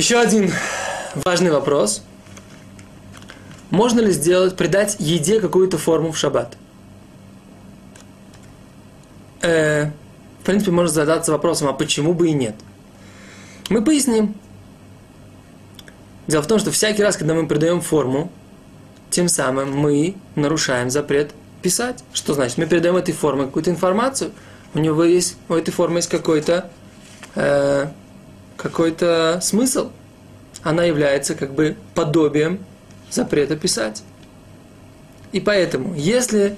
Еще один важный вопрос. Можно ли сделать, придать еде какую-то форму в шаббат? Э, в принципе, можно задаться вопросом, а почему бы и нет? Мы поясним. Дело в том, что всякий раз, когда мы придаем форму, тем самым мы нарушаем запрет писать. Что значит? Мы передаем этой форме какую-то информацию. У него есть, у этой формы есть какой-то э, какой-то смысл. Она является как бы подобием запрета писать. И поэтому, если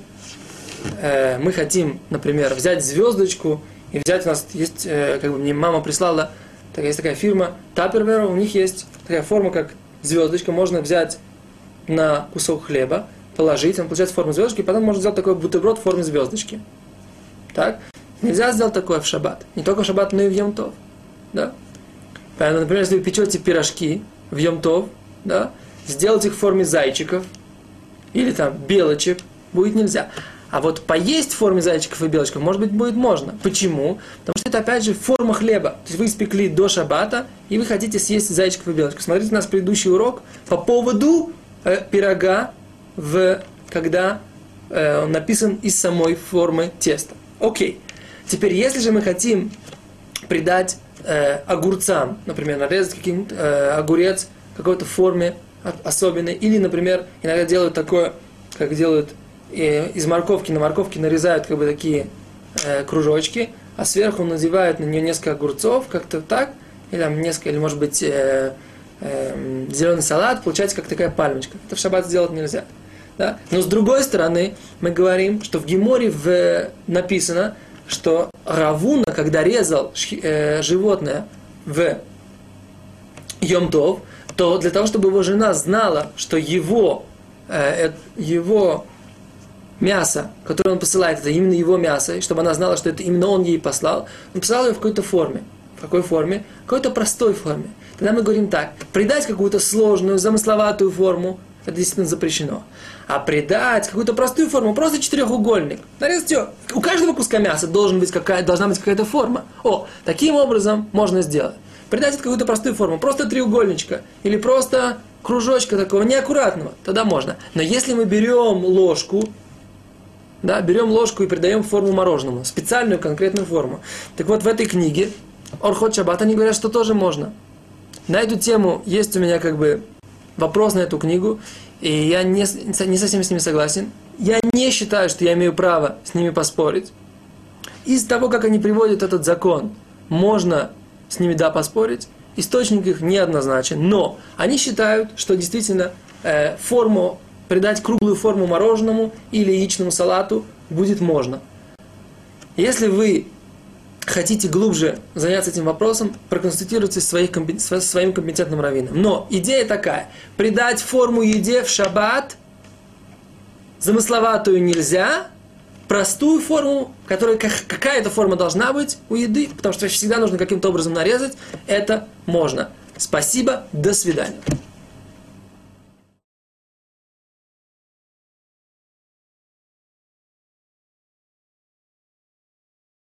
э, мы хотим, например, взять звездочку и взять у нас есть, э, как бы мне мама прислала, так, есть такая фирма Tupperware, у них есть такая форма, как звездочка, можно взять на кусок хлеба, положить, он получается форму звездочки, и потом можно сделать такой бутерброд в форме звездочки. Так? Нельзя сделать такое в шаббат. Не только в шаббат, но и в Йомтов. Да? Поэтому, например, если вы печете пирожки в Йомтов, да, сделать их в форме зайчиков или там белочек будет нельзя. А вот поесть в форме зайчиков и белочков, может быть, будет можно. Почему? Потому что это, опять же, форма хлеба. То есть вы испекли до шаббата, и вы хотите съесть зайчиков и белочков. Смотрите у нас предыдущий урок по поводу э, пирога, в, когда э, он написан из самой формы теста. Окей. Теперь, если же мы хотим придать э, огурцам, например, нарезать каким-то э, огурец в какой-то форме особенной, или, например, иногда делают такое, как делают э, из морковки, на морковке нарезают как бы такие э, кружочки, а сверху надевают на нее несколько огурцов, как-то так, или там несколько, или может быть э, э, зеленый салат, получается как такая пальмочка. Это в шаббат сделать нельзя. Да? Но с другой стороны, мы говорим, что в Геморе в, написано, что Равуна, когда резал э, животное в Йомтов, то для того, чтобы его жена знала, что его, э, э, его мясо, которое он посылает, это именно его мясо, и чтобы она знала, что это именно он ей послал, он послал ее в какой-то форме. В какой форме? В какой-то простой форме. Тогда мы говорим так, придать какую-то сложную, замысловатую форму, это действительно запрещено. А придать какую-то простую форму, просто четырехугольник. Нарезать все. У каждого куска мяса должен быть какая, должна быть какая-то форма. О, таким образом можно сделать. Придать это какую-то простую форму, просто треугольничка. Или просто кружочка такого неаккуратного. Тогда можно. Но если мы берем ложку, да, берем ложку и придаем форму мороженому, специальную конкретную форму. Так вот, в этой книге Орхот Шаббат, они говорят, что тоже можно. На эту тему есть у меня как бы вопрос на эту книгу, и я не, не совсем с ними согласен. Я не считаю, что я имею право с ними поспорить. Из того, как они приводят этот закон, можно с ними, да, поспорить. Источник их неоднозначен, но они считают, что действительно э, форму, придать круглую форму мороженому или яичному салату будет можно. Если вы хотите глубже заняться этим вопросом, проконсультируйтесь своих, со своим компетентным раввином. Но идея такая. Придать форму еде в шаббат замысловатую нельзя, простую форму, которая какая-то форма должна быть у еды, потому что всегда нужно каким-то образом нарезать, это можно. Спасибо, до свидания.